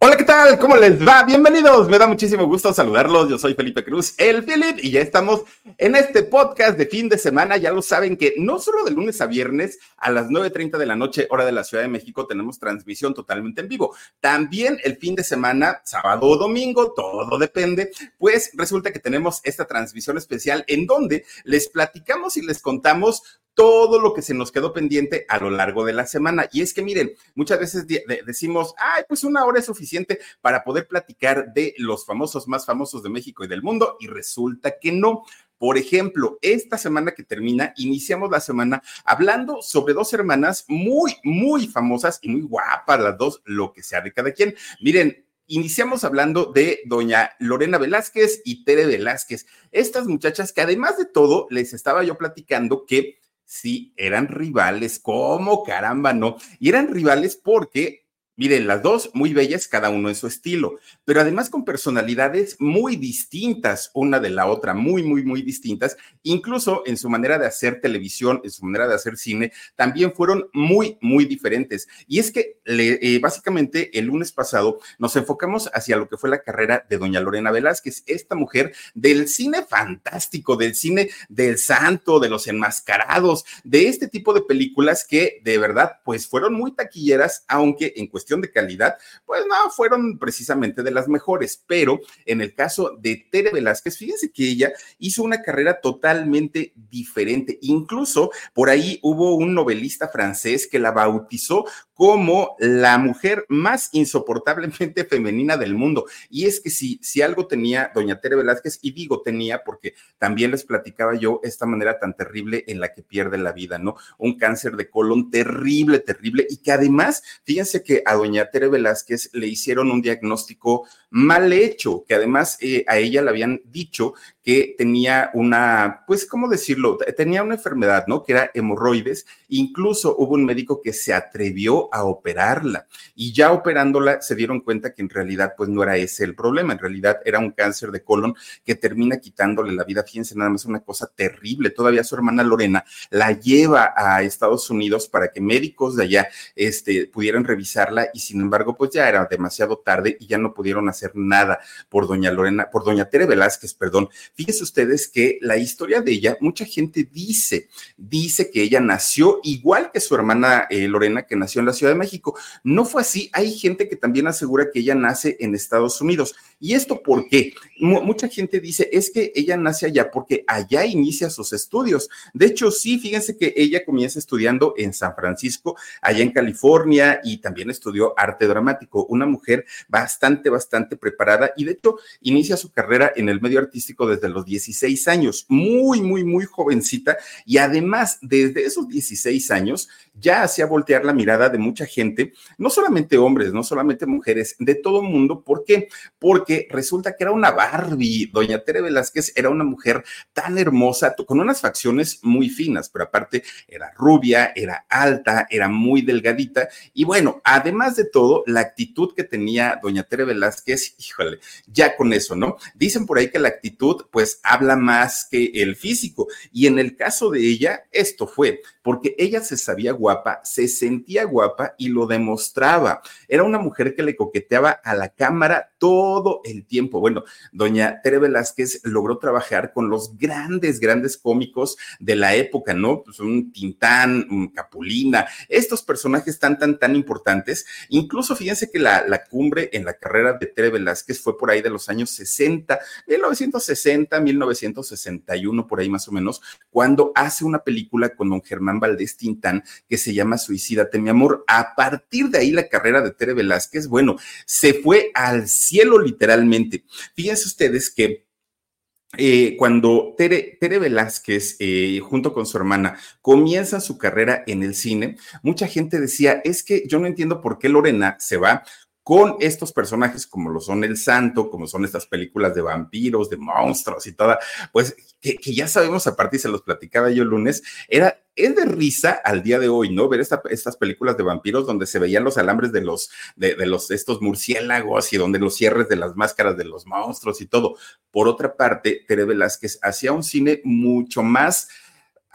Hola, ¿qué tal? ¿Cómo les va? Bienvenidos. Me da muchísimo gusto saludarlos. Yo soy Felipe Cruz, el Philip, y ya estamos en este podcast de fin de semana. Ya lo saben que no solo de lunes a viernes a las 9.30 de la noche, hora de la Ciudad de México, tenemos transmisión totalmente en vivo. También el fin de semana, sábado o domingo, todo depende, pues resulta que tenemos esta transmisión especial en donde les platicamos y les contamos todo lo que se nos quedó pendiente a lo largo de la semana. Y es que miren, muchas veces decimos, ay, pues una hora es suficiente para poder platicar de los famosos más famosos de México y del mundo, y resulta que no. Por ejemplo, esta semana que termina, iniciamos la semana hablando sobre dos hermanas muy, muy famosas y muy guapas, las dos, lo que sea de cada quien. Miren, iniciamos hablando de doña Lorena Velázquez y Tere Velázquez. Estas muchachas que además de todo, les estaba yo platicando que sí, eran rivales, ¿cómo caramba no? Y eran rivales porque Miren, las dos muy bellas, cada uno en su estilo, pero además con personalidades muy distintas una de la otra, muy, muy, muy distintas. Incluso en su manera de hacer televisión, en su manera de hacer cine, también fueron muy, muy diferentes. Y es que eh, básicamente el lunes pasado nos enfocamos hacia lo que fue la carrera de doña Lorena Velázquez, esta mujer del cine fantástico, del cine del santo, de los enmascarados, de este tipo de películas que de verdad, pues fueron muy taquilleras, aunque en cuestión de calidad, pues no fueron precisamente de las mejores, pero en el caso de Tere Velázquez, fíjense que ella hizo una carrera totalmente diferente. Incluso por ahí hubo un novelista francés que la bautizó como la mujer más insoportablemente femenina del mundo. Y es que si, si algo tenía doña Tere Velázquez, y digo tenía porque también les platicaba yo esta manera tan terrible en la que pierde la vida, ¿no? Un cáncer de colon terrible, terrible, y que además, fíjense que a doña Tere Velázquez le hicieron un diagnóstico mal hecho, que además eh, a ella le habían dicho que tenía una, pues, ¿cómo decirlo? Tenía una enfermedad, ¿no? Que era hemorroides. Incluso hubo un médico que se atrevió a operarla y ya operándola se dieron cuenta que en realidad, pues, no era ese el problema. En realidad era un cáncer de colon que termina quitándole la vida. Fíjense, nada más una cosa terrible. Todavía su hermana Lorena la lleva a Estados Unidos para que médicos de allá este, pudieran revisarla y sin embargo, pues ya era demasiado tarde y ya no pudieron hacer nada por doña Lorena, por doña Tere Velázquez, perdón Fíjense ustedes que la historia de ella, mucha gente dice, dice que ella nació igual que su hermana eh, Lorena, que nació en la Ciudad de México. No fue así. Hay gente que también asegura que ella nace en Estados Unidos. ¿Y esto por qué? mucha gente dice, es que ella nace allá porque allá inicia sus estudios. De hecho, sí, fíjense que ella comienza estudiando en San Francisco, allá en California, y también estudió arte dramático. Una mujer bastante, bastante preparada y de hecho inicia su carrera en el medio artístico desde los 16 años, muy, muy, muy jovencita y además desde esos 16 años ya hacía voltear la mirada de mucha gente, no solamente hombres, no solamente mujeres, de todo el mundo. ¿Por qué? Porque resulta que era una Barbie. Doña Tere Velázquez era una mujer tan hermosa, con unas facciones muy finas, pero aparte era rubia, era alta, era muy delgadita. Y bueno, además de todo, la actitud que tenía doña Tere Velázquez, híjole, ya con eso, ¿no? Dicen por ahí que la actitud, pues, habla más que el físico. Y en el caso de ella, esto fue porque ella se sabía guapa, se sentía guapa y lo demostraba. Era una mujer que le coqueteaba a la cámara todo el tiempo. Bueno, doña Tere Velázquez logró trabajar con los grandes, grandes cómicos de la época, ¿no? Pues un Tintán, Capulina, estos personajes tan, tan, tan importantes. Incluso fíjense que la, la cumbre en la carrera de Tere Velázquez fue por ahí de los años 60, 1960, 1961, por ahí más o menos, cuando hace una película con don Germán Valdés Tintán que se llama Suicídate, mi amor. A partir de ahí la carrera de Tere Velázquez, bueno, se fue al cielo literalmente. Fíjense ustedes que eh, cuando Tere, Tere Velázquez, eh, junto con su hermana, comienza su carrera en el cine, mucha gente decía, es que yo no entiendo por qué Lorena se va con estos personajes como lo son El Santo, como son estas películas de vampiros, de monstruos y toda, pues que, ya sabemos, aparte y se los platicaba yo el lunes, era, es de risa al día de hoy, ¿no? Ver estas películas de vampiros donde se veían los alambres de los, de, de los, estos murciélagos y donde los cierres de las máscaras de los monstruos y todo. Por otra parte, Tere Velázquez hacía un cine mucho más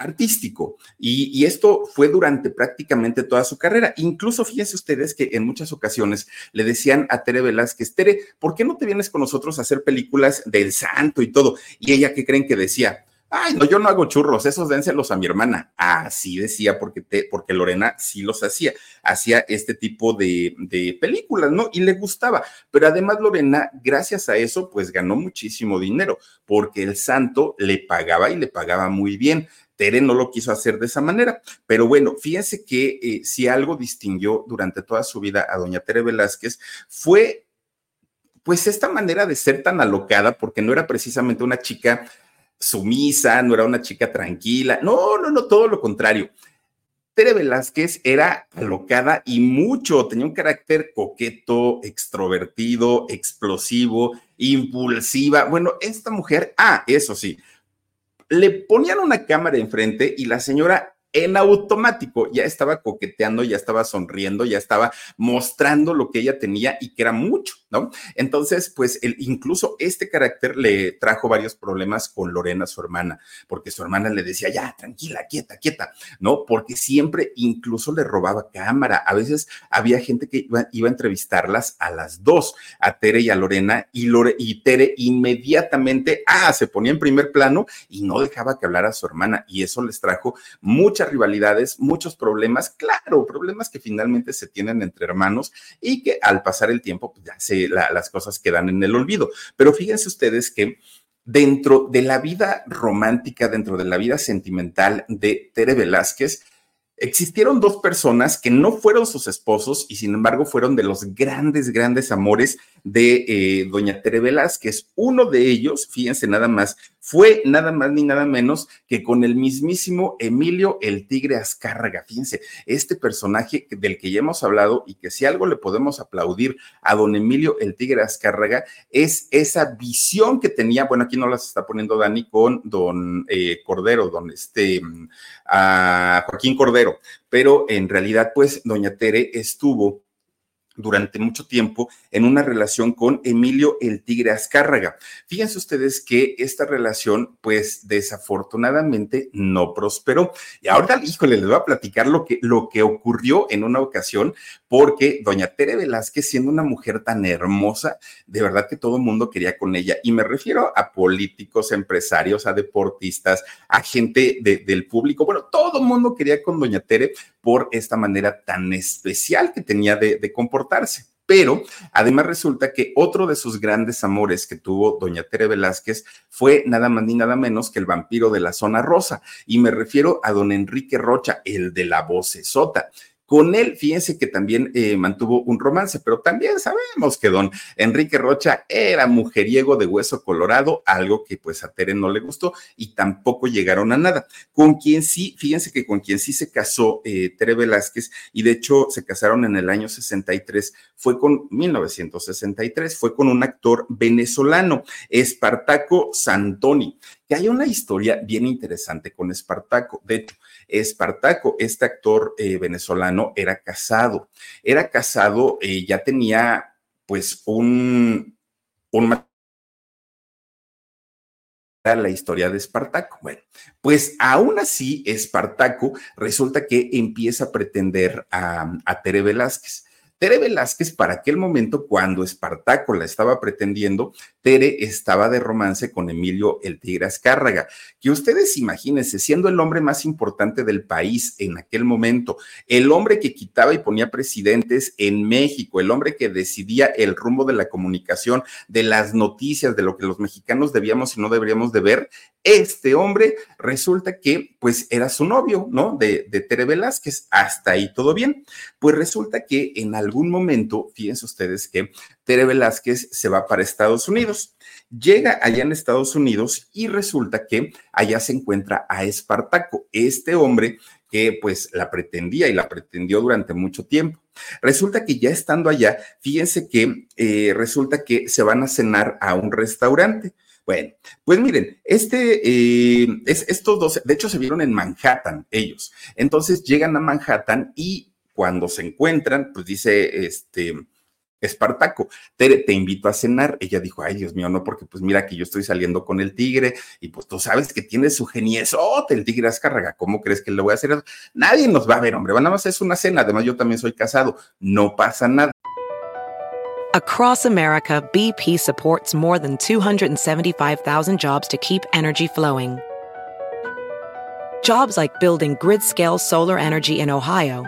artístico. Y, esto fue durante prácticamente toda su carrera. Incluso fíjense ustedes que en muchas ocasiones le decían a Tere Velázquez, Tere, ¿por qué no te vienes con nosotros a hacer películas del santo y todo? Y ella, ¿qué creen que decía? Ay, no, yo no hago churros, esos dénselos a mi hermana. Así decía, porque, te, porque Lorena sí los hacía, hacía este tipo de, de, películas, ¿no? Y le gustaba. Pero además Lorena, gracias a eso, pues ganó muchísimo dinero, porque el santo le pagaba y le pagaba muy bien. Tere no lo quiso hacer de esa manera. Pero bueno, fíjense que eh, si algo distinguió durante toda su vida a doña Tere Velázquez fue pues esta manera de ser tan alocada, porque no era precisamente una chica sumisa, no era una chica tranquila, no, no, no, todo lo contrario. Tere Velázquez era alocada y mucho, tenía un carácter coqueto, extrovertido, explosivo, impulsiva. Bueno, esta mujer, ah, eso sí, le ponían una cámara enfrente y la señora en automático ya estaba coqueteando, ya estaba sonriendo, ya estaba mostrando lo que ella tenía y que era mucho, ¿no? Entonces, pues el, incluso este carácter le trajo varios problemas con Lorena, su hermana, porque su hermana le decía, ya, tranquila, quieta, quieta, ¿no? Porque siempre incluso le robaba cámara. A veces había gente que iba, a entrevistarlas a las dos, a Tere y a Lorena, y, Tere inmediatamente, ah, se ponía en primer plano y no dejaba que hablara a su hermana, y eso les trajo mucha rivalidades, muchos problemas, claro, problemas que finalmente se tienen entre hermanos y que al pasar el tiempo, pues ya se, las cosas quedan en el olvido. Pero fíjense ustedes que dentro de la vida romántica, dentro de la vida sentimental de Tere Velázquez, existieron dos personas que no fueron sus esposos y sin embargo fueron de los grandes, grandes amores de eh, doña Tere Velázquez. Uno de ellos, fíjense nada más, fue nada más ni nada menos que con el mismísimo Emilio el Tigre Azcárraga. Fíjense, este personaje del que ya hemos hablado y que si algo le podemos aplaudir a don Emilio el Tigre Azcárraga es esa visión que tenía, bueno, aquí no las está poniendo Dani con don eh, Cordero, don este, mm, Joaquín Cordero, pero en realidad pues doña Tere estuvo durante mucho tiempo en una relación con Emilio el Tigre Azcárraga. Fíjense ustedes que esta relación, pues desafortunadamente no prosperó. Y ahora, híjole, les voy a platicar lo que, lo que ocurrió en una ocasión, porque doña Tere Velázquez, siendo una mujer tan hermosa, de verdad que todo el mundo quería con ella. Y me refiero a políticos, empresarios, a deportistas, a gente del público. Bueno, todo el mundo quería con doña Tere por esta manera tan especial que tenía de, de Pero además resulta que otro de sus grandes amores que tuvo doña Tere Velázquez fue nada más ni nada menos que el vampiro de la zona rosa. Y me refiero a don Enrique Rocha, el de la vocesota. Con él, fíjense que también eh, mantuvo un romance, pero también sabemos que don Enrique Rocha era mujeriego de hueso colorado, algo que pues a Tere no le gustó y tampoco llegaron a nada. Con quien sí, fíjense que con quien sí se casó eh, Tere Velázquez y de hecho se casaron en el año 63, fue con 1963, fue con un actor venezolano, Espartaco Santoni, que hay una historia bien interesante con Espartaco. De hecho, Espartaco, este actor eh, venezolano, era casado. Era casado, eh, ya tenía pues un, un la historia de Espartaco. Bueno, pues aún así, Espartaco resulta que empieza a pretender a, a Tere Velázquez. Tere Velázquez, para aquel momento, cuando Espartaco la estaba pretendiendo, Tere estaba de romance con Emilio el Tigre Azcárraga, que ustedes imagínense, siendo el hombre más importante del país en aquel momento, el hombre que quitaba y ponía presidentes en México, el hombre que decidía el rumbo de la comunicación, de las noticias, de lo que los mexicanos debíamos y no deberíamos de ver, este hombre resulta que pues era su novio, ¿no? De, de Tere Velázquez, hasta ahí todo bien. Pues resulta que en algún algún momento, fíjense ustedes que Tere Velázquez se va para Estados Unidos. Llega allá en Estados Unidos y resulta que allá se encuentra a Espartaco, este hombre que pues la pretendía y la pretendió durante mucho tiempo. Resulta que ya estando allá, fíjense que eh, resulta que se van a cenar a un restaurante. Bueno, pues miren, este, eh, es, estos dos, de hecho se vieron en Manhattan ellos. Entonces llegan a Manhattan y cuando se encuentran, pues dice este, Espartaco, Tere, te invito a cenar. Ella dijo, ay, Dios mío, no, porque pues mira que yo estoy saliendo con el tigre y pues tú sabes que tiene su geniesote, el tigre Azcárraga. ¿Cómo crees que le voy a hacer eso? Nadie nos va a ver, hombre. Nada más es una cena. Además, yo también soy casado. No pasa nada. Across America, BP supports more than 275,000 jobs to keep energy flowing. Jobs like building grid scale solar energy in Ohio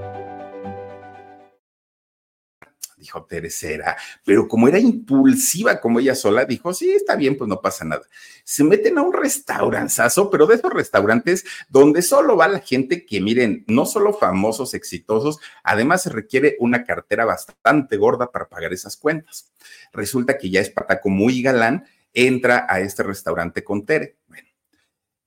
Dijo Teresera, pero como era impulsiva como ella sola, dijo, sí, está bien, pues no pasa nada. Se meten a un restauranzazo, pero de esos restaurantes donde solo va la gente que, miren, no solo famosos, exitosos, además se requiere una cartera bastante gorda para pagar esas cuentas. Resulta que ya es pataco muy galán, entra a este restaurante con Tere. Bueno,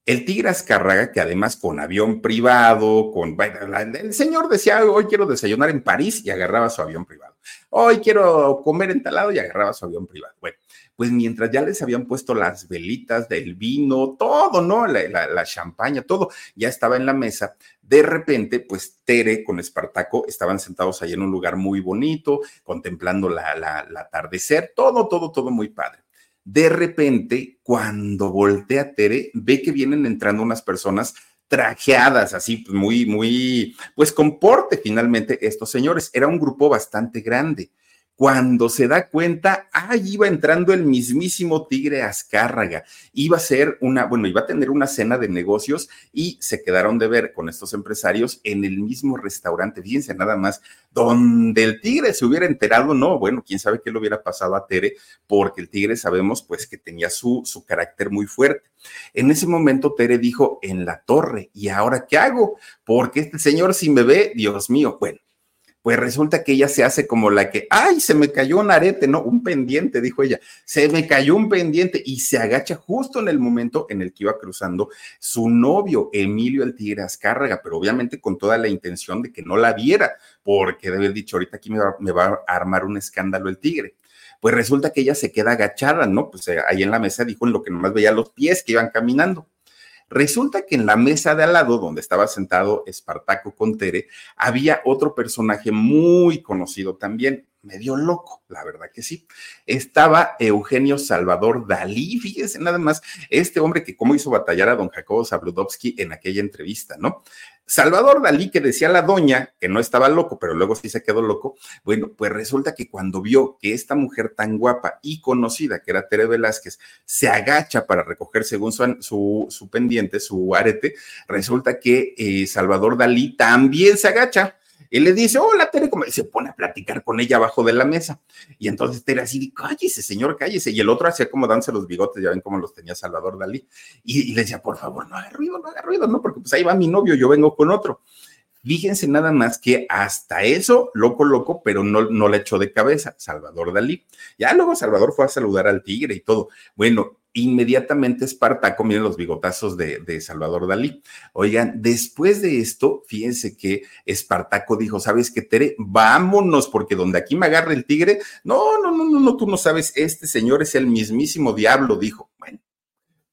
el Tigre Azcárraga, que además con avión privado, con... El señor decía, hoy quiero desayunar en París y agarraba su avión privado. Hoy quiero comer en talado y agarraba su avión privado. Bueno, pues mientras ya les habían puesto las velitas del vino, todo, ¿no? La, champaña, todo, ya estaba en la mesa. De repente, pues Tere con Espartaco estaban sentados ahí en un lugar muy bonito, contemplando la, la, atardecer, todo, todo, todo muy padre. De repente, cuando voltea Tere, ve que vienen entrando unas personas trajeadas, así muy, muy, pues con porte finalmente estos señores. Era un grupo bastante grande. Cuando se da cuenta, ahí iba entrando el mismísimo Tigre Azcárraga. Iba a ser una, bueno, iba a tener una cena de negocios y se quedaron de ver con estos empresarios en el mismo restaurante. Fíjense nada más, donde el Tigre se hubiera enterado, no, bueno, quién sabe qué le hubiera pasado a Tere, porque el Tigre sabemos pues que tenía su, su carácter muy fuerte. En ese momento Tere dijo, en la torre, ¿y ahora qué hago? Porque este señor sin bebé, Dios mío, bueno pues resulta que ella se hace como la que, ay, se me cayó un arete, no, un pendiente, dijo ella, se me cayó un pendiente y se agacha justo en el momento en el que iba cruzando su novio, Emilio el Tigre Azcárraga, pero obviamente con toda la intención de que no la viera, porque debe haber dicho, ahorita aquí me va, me va a armar un escándalo el tigre pues resulta que ella se queda agachada, ¿no? Pues eh, ahí en la mesa dijo en lo que nomás veía los pies que iban caminando. Resulta que en la mesa de al lado, donde estaba sentado Espartaco con Tere, había otro personaje muy conocido también, medio loco, la verdad que sí. Estaba Eugenio Salvador Dalí, fíjense nada más, este hombre que cómo hizo batallar a don Jacobo Zabludovsky en aquella entrevista, ¿no? Salvador Dalí, que decía la doña que no estaba loco, pero luego sí se quedó loco, bueno, pues resulta que cuando vio que esta mujer tan guapa y conocida, que era Tere Velázquez, se agacha para recoger según su, su, pendiente, su arete, resulta que eh, Salvador Dalí también se agacha y le dice, hola Tere, como se pone a platicar con ella abajo de la mesa. Y entonces Tere así, cállese, señor, cállese. Y el otro hacía como danse los bigotes, ya ven cómo los tenía Salvador Dalí. Y, le decía, por favor, no haga ruido, no haga ruido, ¿no? Porque pues ahí va mi novio, yo vengo con otro. Fíjense nada más que hasta eso, loco, loco, pero no, no le echó de cabeza Salvador Dalí. Ya luego Salvador fue a saludar al tigre y todo. Bueno, inmediatamente Espartaco, miren los bigotazos de, Salvador Dalí. Oigan, después de esto, fíjense que Espartaco dijo, ¿sabes qué, Tere? Vámonos, porque donde aquí me agarre el tigre, no, no, no, no, no, tú no sabes, este señor es el mismísimo diablo, dijo. Bueno,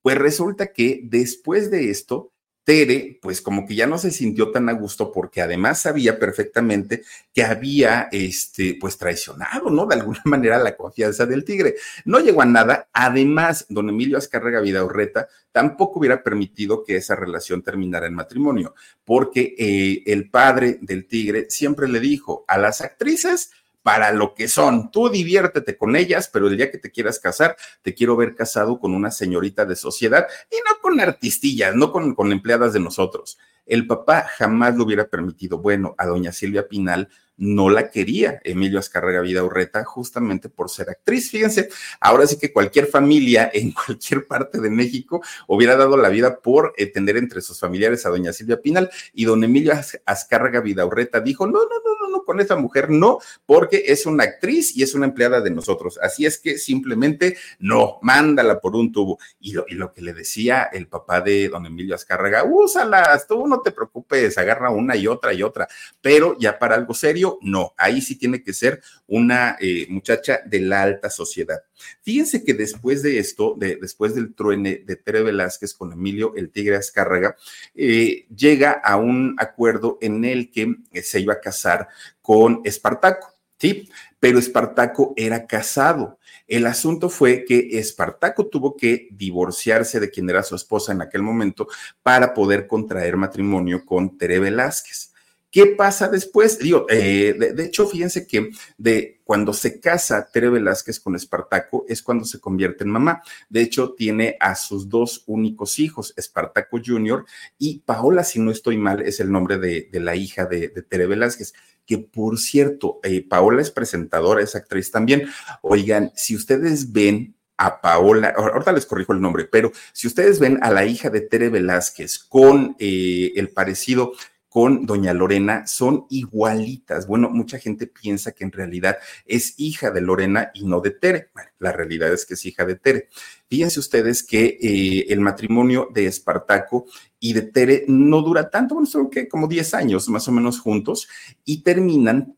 pues resulta que después de esto, Tere, pues como que ya no se sintió tan a gusto porque además sabía perfectamente que había, este, pues traicionado, ¿no? De alguna manera la confianza del tigre. No llegó a nada. Además, don Emilio Azcárraga Vidaurreta tampoco hubiera permitido que esa relación terminara en matrimonio, porque eh, el padre del tigre siempre le dijo a las actrices, para lo que son. Tú diviértete con ellas, pero el día que te quieras casar, te quiero ver casado con una señorita de sociedad y no con artistillas, no con, con empleadas de nosotros. El papá jamás lo hubiera permitido. Bueno, a doña Silvia Pinal no la quería Emilio Azcárraga Vida Urreta justamente por ser actriz. Fíjense, ahora sí que cualquier familia en cualquier parte de México hubiera dado la vida por eh, tener entre sus familiares a doña Silvia Pinal y don Emilio Azcárraga Urreta dijo, no, no, no, con esa mujer no, porque es una actriz y es una empleada de nosotros. Así es que simplemente no, mándala por un tubo. Y lo, y lo que le decía el papá de don Emilio Azcárraga, úsalas, tú no te preocupes, agarra una y otra y otra, pero ya para algo serio no, ahí sí tiene que ser una eh, muchacha de la alta sociedad. Fíjense que después de esto, después del truene de Tere Velázquez con Emilio el Tigre Azcárraga, eh, llega a un acuerdo en el que eh, se iba a casar con Espartaco, ¿sí? Pero Espartaco era casado. El asunto fue que Espartaco tuvo que divorciarse de quien era su esposa en aquel momento para poder contraer matrimonio con Tere Velázquez. ¿Qué pasa después? Digo, eh, de, hecho, fíjense que de cuando se casa Tere Velázquez con Espartaco es cuando se convierte en mamá. De hecho, tiene a sus dos únicos hijos, Espartaco Jr. y Paola, si no estoy mal, es el nombre de, la hija de, Tere Velázquez que por cierto, eh, Paola es presentadora, es actriz también. Oigan, si ustedes ven a Paola, ahorita les corrijo el nombre, pero si ustedes ven a la hija de Tere Velázquez con eh, el parecido con doña Lorena son igualitas. Bueno, mucha gente piensa que en realidad es hija de Lorena y no de Tere. Bueno, la realidad es que es hija de Tere. Fíjense ustedes que eh, el matrimonio de Espartaco y de Tere no dura tanto, bueno, son que como 10 años más o menos juntos y terminan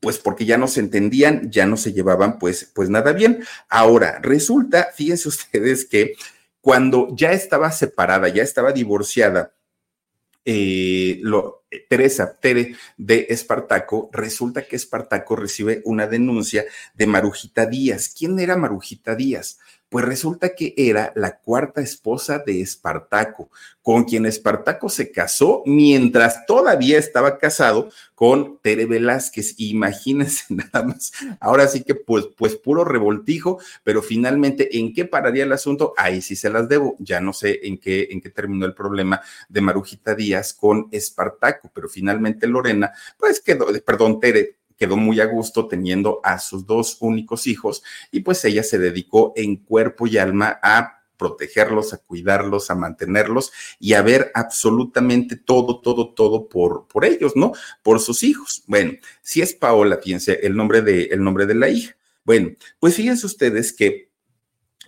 pues porque ya no se entendían, ya no se llevaban pues, pues nada bien. Ahora, resulta, fíjense ustedes que cuando ya estaba separada, ya estaba divorciada, eh, eh, Teresa Tere de Espartaco, resulta que Espartaco recibe una denuncia de Marujita Díaz. ¿Quién era Marujita Díaz? Pues resulta que era la cuarta esposa de Espartaco, con quien Espartaco se casó mientras todavía estaba casado con Tere Velázquez. Imagínense nada más. Ahora sí que pues, pues puro revoltijo, pero finalmente, ¿en qué pararía el asunto? Ahí sí se las debo. Ya no sé en qué, en qué terminó el problema de Marujita Díaz con Espartaco, pero finalmente Lorena, pues quedó, perdón, Tere quedó muy a gusto teniendo a sus dos únicos hijos y pues ella se dedicó en cuerpo y alma a protegerlos, a cuidarlos, a mantenerlos y a ver absolutamente todo, todo, todo por, por ellos, ¿no? Por sus hijos. Bueno, si es Paola, fíjense, el nombre de, el nombre de la hija. Bueno, pues fíjense ustedes que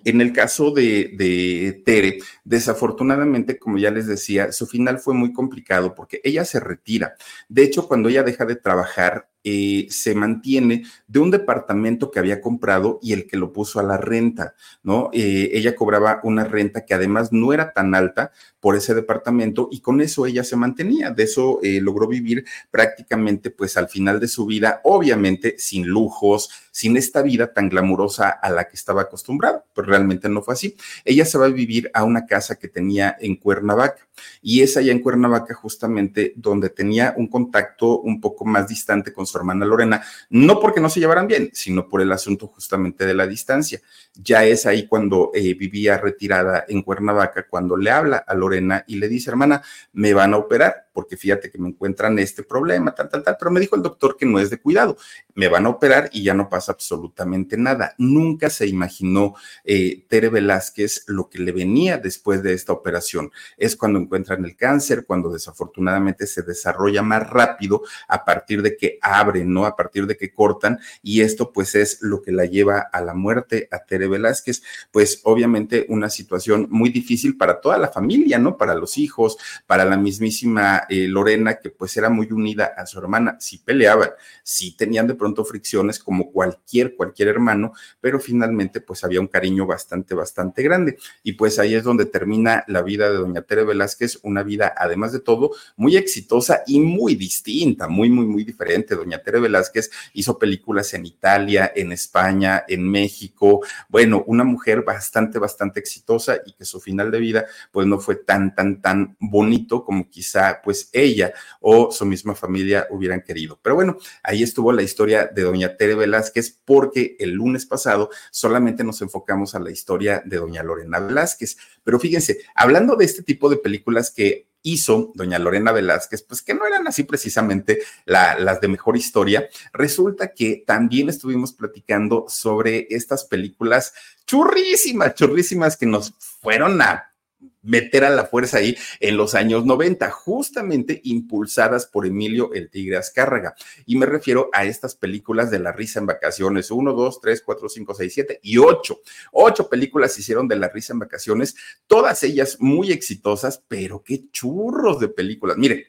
en el caso de, de, Tere, desafortunadamente, como ya les decía, su final fue muy complicado porque ella se retira. De hecho, cuando ella deja de trabajar, eh, se mantiene de un departamento que había comprado y el que lo puso a la renta, ¿no? Eh, ella cobraba una renta que además no era tan alta por ese departamento y con eso ella se mantenía, de eso eh, logró vivir prácticamente pues al final de su vida, obviamente sin lujos, sin esta vida tan glamurosa a la que estaba acostumbrada, pues realmente no fue así. Ella se va a vivir a una casa que tenía en Cuernavaca y es allá en Cuernavaca justamente donde tenía un contacto un poco más distante con su hermana Lorena, no porque no se llevaran bien, sino por el asunto justamente de la distancia. Ya es ahí cuando eh, vivía retirada en Cuernavaca, cuando le habla a Lorena y le dice, hermana, me van a operar, porque fíjate que me encuentran este problema, tal, tal, tal, pero me dijo el doctor que no es de cuidado, me van a operar y ya no pasa absolutamente nada. Nunca se imaginó eh, Tere Velázquez lo que le venía después de esta operación. Es cuando encuentran el cáncer, cuando desafortunadamente se desarrolla más rápido a partir de que abren, ¿no? A partir de que cortan y esto pues es lo que la lleva a la muerte a Tere Velázquez, pues obviamente una situación muy difícil para toda la familia, ¿no? Para los hijos, para la mismísima eh, Lorena que pues era muy unida a su hermana, sí peleaban, sí tenían de pronto fricciones como cualquier, cualquier hermano, pero finalmente pues había un cariño bastante, bastante grande y pues ahí es donde termina la vida de doña Tere Velázquez, una vida además de todo muy exitosa y muy distinta, muy, muy, muy diferente. Doña Tere Velázquez hizo películas en Italia, en España, en México. Bueno, una mujer bastante, bastante exitosa y que su final de vida pues no fue tan, tan, tan bonito como quizá pues ella o su misma familia hubieran querido. Pero bueno, ahí estuvo la historia de doña Tere Velázquez porque el lunes pasado solamente nos enfocamos a la historia de doña Lorena Velázquez. Pero fíjense, hablando de este tipo de películas que hizo doña Lorena Velázquez, pues que no eran así precisamente las de mejor historia. Resulta que también estuvimos platicando sobre estas películas churrísimas, churrísimas que nos fueron a meter a la fuerza ahí en los años 90, justamente impulsadas por Emilio el Tigre Azcárraga. Y me refiero a estas películas de la risa en vacaciones, 1, 2, 3, 4, 5, 6, 7 y 8. Ocho películas hicieron de la risa en vacaciones, todas ellas muy exitosas, pero qué churros de películas. Miren,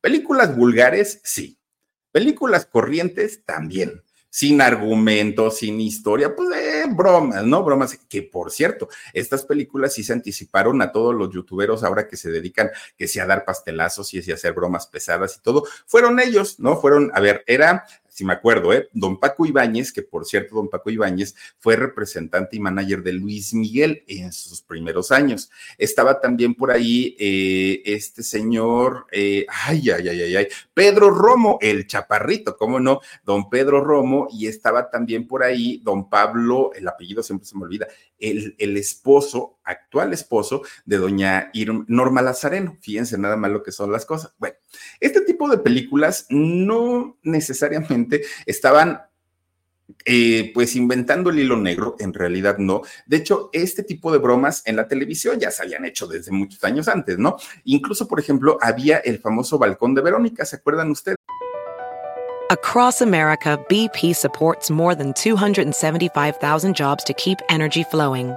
películas vulgares, sí. Películas corrientes, también sin argumentos, sin historia, pues eh, bromas, ¿no? Bromas, que por cierto, estas películas sí se anticiparon a todos los youtuberos ahora que se dedican, que sea a dar pastelazos y a hacer bromas pesadas y todo, fueron ellos, ¿no? Fueron, a ver, era si me acuerdo, ¿eh? Don Paco Ibáñez, que por cierto, don Paco Ibáñez fue representante y manager de Luis Miguel en sus primeros años. Estaba también por ahí eh, este señor, eh, ay, ay, ay, ay, ay, Pedro Romo, el chaparrito, ¿cómo no? Don Pedro Romo, y estaba también por ahí don Pablo, el apellido siempre se me olvida, el, el esposo, actual esposo de doña Norma Lazareno. Fíjense nada más lo que son las cosas. Bueno, este tipo de películas no necesariamente estaban eh, pues inventando el hilo negro, en realidad no. De hecho, este tipo de bromas en la televisión ya se habían hecho desde muchos años antes, ¿no? Incluso, por ejemplo, había el famoso balcón de Verónica, ¿se acuerdan ustedes? Across America, BP supports more than 275,000 jobs to keep energy flowing.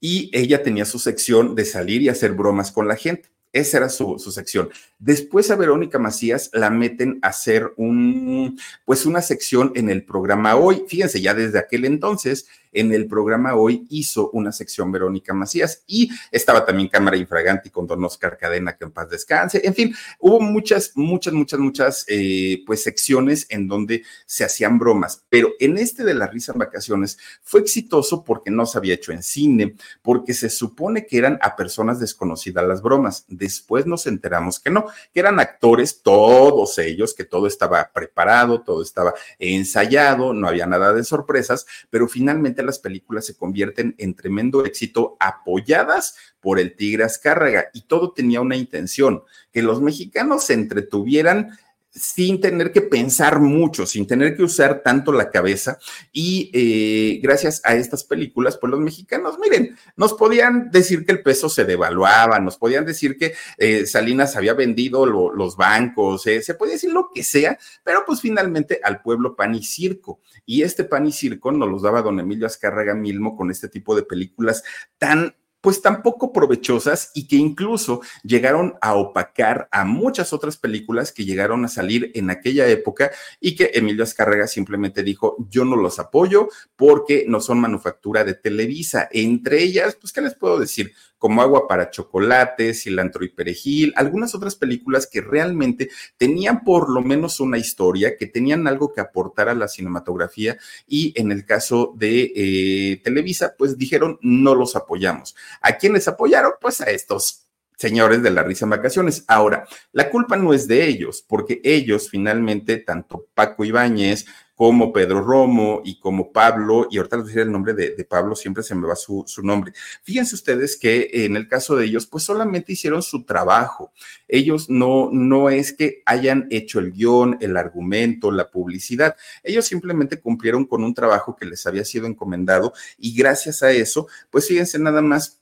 y ella tenía su sección de salir y hacer bromas con la gente. Esa era su, sección. Después a Verónica Macías la meten a hacer un, pues una sección en el programa Hoy. Fíjense, ya desde aquel entonces en el programa hoy hizo una sección Verónica Macías y estaba también Cámara Infraganti con Don Oscar Cadena, que en paz descanse. En fin, hubo muchas, muchas, muchas, muchas, eh, pues secciones en donde se hacían bromas, pero en este de la risa en vacaciones fue exitoso porque no se había hecho en cine, porque se supone que eran a personas desconocidas las bromas. Después nos enteramos que no, que eran actores, todos ellos, que todo estaba preparado, todo estaba ensayado, no había nada de sorpresas, pero finalmente las películas se convierten en tremendo éxito apoyadas por el Tigre Azcárraga y todo tenía una intención, que los mexicanos se entretuvieran sin tener que pensar mucho, sin tener que usar tanto la cabeza. Y eh, gracias a estas películas, pues los mexicanos, miren, nos podían decir que el peso se devaluaba, nos podían decir que eh, Salinas había vendido los bancos, eh, se podía decir lo que sea, pero pues finalmente al pueblo pan y circo. Y este pan y circo nos los daba don Emilio Azcárraga Milmo con este tipo de películas tan pues tampoco provechosas y que incluso llegaron a opacar a muchas otras películas que llegaron a salir en aquella época y que Emilio Azcárraga simplemente dijo, yo no los apoyo porque no son manufactura de Televisa. Entre ellas, pues, ¿qué les puedo decir? Como Agua para Chocolate, Cilantro y Perejil, algunas otras películas que realmente tenían por lo menos una historia, que tenían algo que aportar a la cinematografía y en el caso de eh, Televisa, pues dijeron no los apoyamos. ¿A quiénes apoyaron? Pues a estos señores de la risa en vacaciones. Ahora, la culpa no es de ellos, porque ellos finalmente, tanto Paco Ibáñez como Pedro Romo y como Pablo, y ahorita les decir el nombre de, Pablo, siempre se me va su, su, nombre. Fíjense ustedes que en el caso de ellos, pues solamente hicieron su trabajo. Ellos no, no es que hayan hecho el guion, el argumento, la publicidad. Ellos simplemente cumplieron con un trabajo que les había sido encomendado y gracias a eso, pues fíjense nada más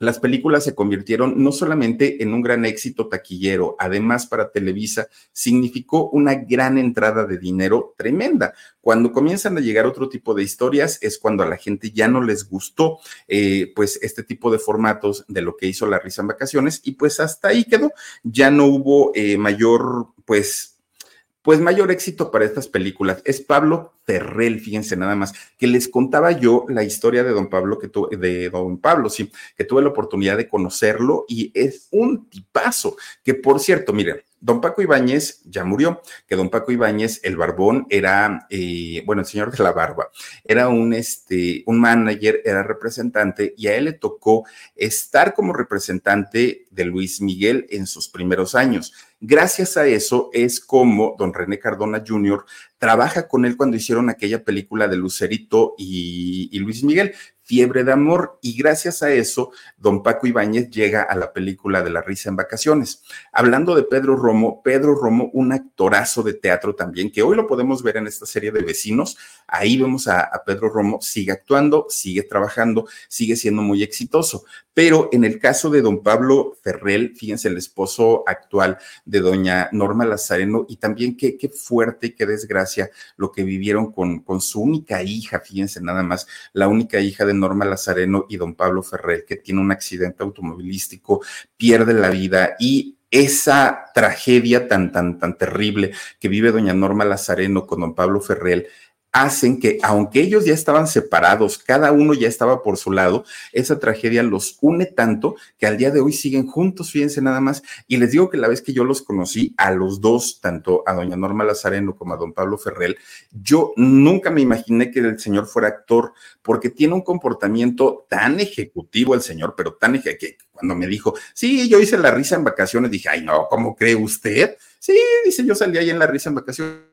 las películas se convirtieron no solamente en un gran éxito taquillero, además para Televisa significó una gran entrada de dinero tremenda. Cuando comienzan a llegar otro tipo de historias es cuando a la gente ya no les gustó eh, pues este tipo de formatos de lo que hizo La Risa en Vacaciones y pues hasta ahí quedó. Ya no hubo eh, mayor pues pues mayor éxito para estas películas es Pablo Ferrell, fíjense nada más, que les contaba yo la historia de don Pablo, que de don Pablo, sí, que tuve la oportunidad de conocerlo y es un tipazo, que por cierto, miren, Don Paco Ibáñez ya murió, que don Paco Ibáñez, el barbón, era, eh, bueno, el señor de la barba, era un, este, un manager, era representante y a él le tocó estar como representante de Luis Miguel en sus primeros años. Gracias a eso es como don René Cardona Jr. trabaja con él cuando hicieron aquella película de Lucerito y, y Luis Miguel. Fiebre de Amor y gracias a eso, don Paco Ibáñez llega a la película de La Risa en Vacaciones. Hablando de Pedro Romo, Pedro Romo, un actorazo de teatro también, que hoy lo podemos ver en esta serie de vecinos. Ahí vemos a, Pedro Romo, sigue actuando, sigue trabajando, sigue siendo muy exitoso. Pero en el caso de don Pablo Ferrell, fíjense, el esposo actual de doña Norma Lazareno, y también qué, qué fuerte y qué desgracia lo que vivieron con, con su única hija, fíjense nada más, la única hija de Norma Lazareno y don Pablo Ferrer, que tiene un accidente automovilístico, pierde la vida y esa tragedia tan, tan, tan terrible que vive doña Norma Lazareno con don Pablo Ferrer hacen que, aunque ellos ya estaban separados, cada uno ya estaba por su lado, esa tragedia los une tanto que al día de hoy siguen juntos, fíjense nada más. Y les digo que la vez que yo los conocí, a los dos, tanto a doña Norma Lazareno como a don Pablo Ferrell, yo nunca me imaginé que el señor fuera actor, porque tiene un comportamiento tan ejecutivo el señor, pero tan ejecutivo que cuando me dijo, sí, yo hice la risa en vacaciones, dije, ay, no, ¿cómo cree usted? Sí, dice, yo salí ahí en la risa en vacaciones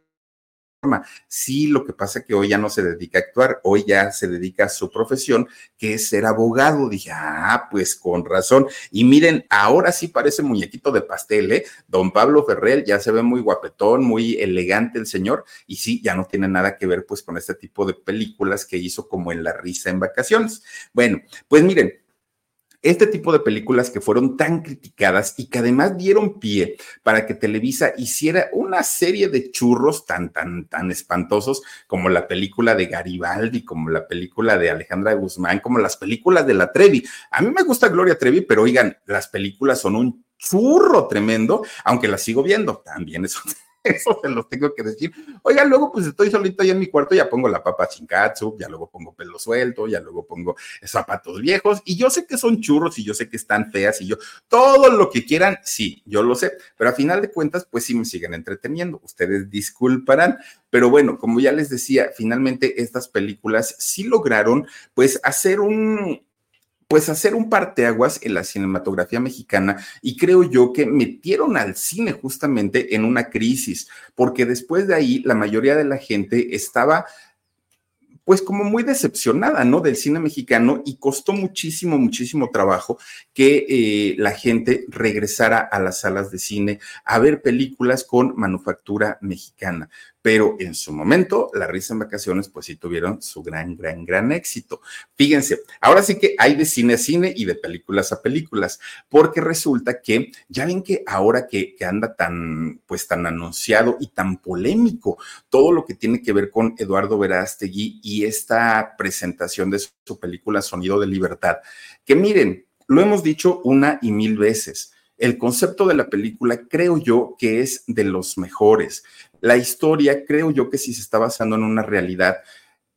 Sí, lo que pasa es que hoy ya no se dedica a actuar, hoy ya se dedica a su profesión, que es ser abogado. Dije, ah, pues con razón. Y miren, ahora sí parece muñequito de pastel, ¿eh? Don Pablo Ferrer ya se ve muy guapetón, muy elegante el señor, y sí, ya no tiene nada que ver pues con este tipo de películas que hizo como en La risa en vacaciones. Bueno, pues miren, este tipo de películas que fueron tan criticadas y que además dieron pie para que Televisa hiciera una serie de churros tan, tan, tan espantosos como la película de Garibaldi, como la película de Alejandra Guzmán, como las películas de la Trevi. A mí me gusta Gloria Trevi, pero oigan, las películas son un churro tremendo, aunque las sigo viendo, también es eso se los tengo que decir. Oiga, luego pues estoy solito ahí en mi cuarto, ya pongo la papa chinkatsu, ya luego pongo pelo suelto, ya luego pongo zapatos viejos, y yo sé que son churros y yo sé que están feas y yo, todo lo que quieran, sí, yo lo sé, pero a final de cuentas, pues sí me siguen entreteniendo. Ustedes disculparán, pero bueno, como ya les decía, finalmente estas películas sí lograron pues hacer un, pues hacer un parteaguas en la cinematografía mexicana y creo yo que metieron al cine justamente en una crisis, porque después de ahí la mayoría de la gente estaba pues como muy decepcionada, ¿no? Del cine mexicano y costó muchísimo, muchísimo trabajo que eh, la gente regresara a las salas de cine a ver películas con manufactura mexicana pero en su momento, La Risa en Vacaciones, pues sí tuvieron su gran, gran, gran éxito. Fíjense, ahora sí que hay de cine a cine y de películas a películas, porque resulta que ya ven que ahora que, que anda tan, pues tan anunciado y tan polémico todo lo que tiene que ver con Eduardo Verástegui y esta presentación de su película Sonido de Libertad, que miren, lo hemos dicho una y mil veces. El concepto de la película creo yo que es de los mejores. La historia creo yo que si se está basando en una realidad,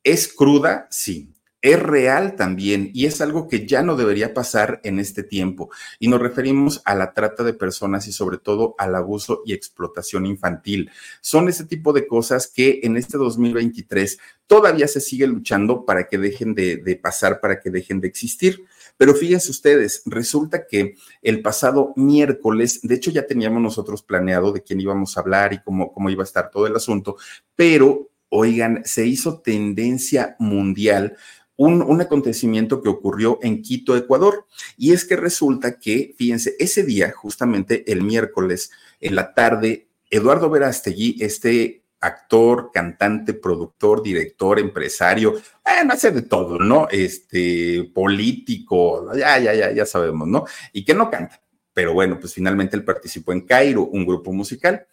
es cruda, sí. Es real también y es algo que ya no debería pasar en este tiempo. Y nos referimos a la trata de personas y sobre todo al abuso y explotación infantil. Son ese tipo de cosas que en este 2023 todavía se sigue luchando para que dejen de, de pasar, para que dejen de existir. Pero fíjense ustedes, resulta que el pasado miércoles, de hecho ya teníamos nosotros planeado de quién íbamos a hablar y cómo, cómo iba a estar todo el asunto, pero oigan, se hizo tendencia mundial un, un, acontecimiento que ocurrió en Quito, Ecuador. Y es que resulta que, fíjense, ese día, justamente el miércoles, en la tarde, Eduardo Verástegui, este actor, cantante, productor, director, empresario, no hace de todo, ¿no? Este, político, ya, ya, ya, ya sabemos, ¿no? Y que no canta. Pero bueno, pues finalmente él participó en Cairo, un grupo musical.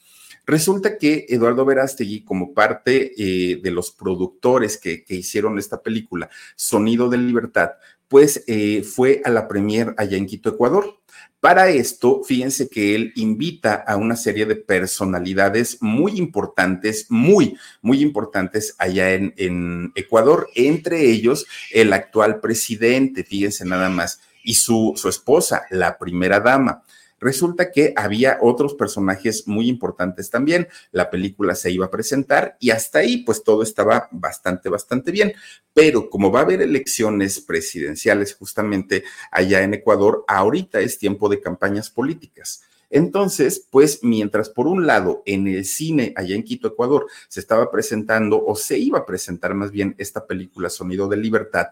Resulta que Eduardo Verástegui, como parte eh, de los productores que, que, hicieron esta película, Sonido de Libertad, pues eh, fue a la premier allá en Quito, Ecuador. Para esto, fíjense que él invita a una serie de personalidades muy importantes, muy, muy importantes allá en, Ecuador, entre ellos el actual presidente, fíjense nada más, y su, su esposa, la primera dama. Resulta que había otros personajes muy importantes también. La película se iba a presentar y hasta ahí pues todo estaba bastante, bastante bien. Pero como va a haber elecciones presidenciales justamente allá en Ecuador, ahorita es tiempo de campañas políticas. Entonces, pues mientras por un lado en el cine allá en Quito, Ecuador, se estaba presentando o se iba a presentar más bien esta película Sonido de Libertad,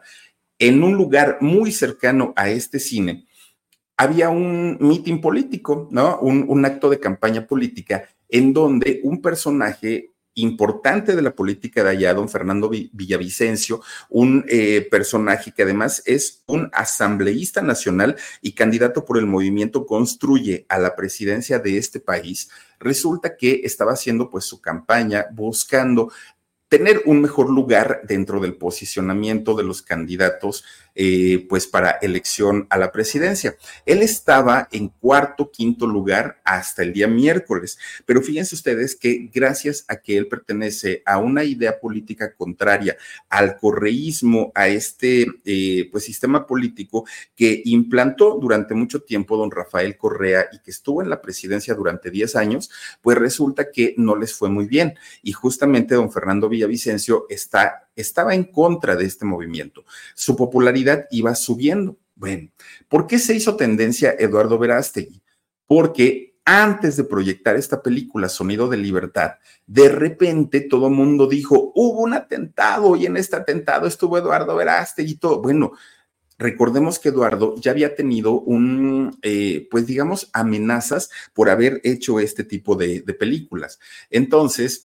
en un lugar muy cercano a este cine, había un mitin político, ¿no? Un, acto de campaña política en donde un personaje importante de la política de allá, don Fernando Villavicencio, un eh, personaje que además es un asambleísta nacional y candidato por el movimiento Construye a la presidencia de este país, resulta que estaba haciendo pues su campaña buscando tener un mejor lugar dentro del posicionamiento de los candidatos eh, pues para elección a la presidencia. Él estaba en cuarto, quinto lugar hasta el día miércoles, pero fíjense ustedes que gracias a que él pertenece a una idea política contraria al correísmo, a este eh, pues sistema político que implantó durante mucho tiempo don Rafael Correa y que estuvo en la presidencia durante 10 años, pues resulta que no les fue muy bien. Y justamente don Fernando Villavicencio está estaba en contra de este movimiento. Su popularidad iba subiendo. Bueno, ¿por qué se hizo tendencia Eduardo Verástegui? Porque antes de proyectar esta película, Sonido de Libertad, de repente todo mundo dijo, hubo un atentado y en este atentado estuvo Eduardo Verástegui y todo. Bueno, recordemos que Eduardo ya había tenido un, eh, pues digamos, amenazas por haber hecho este tipo de películas. Entonces,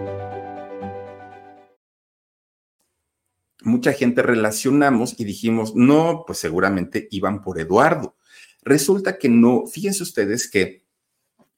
Mucha gente relacionamos y dijimos, no, pues seguramente iban por Eduardo. Resulta que no, fíjense ustedes que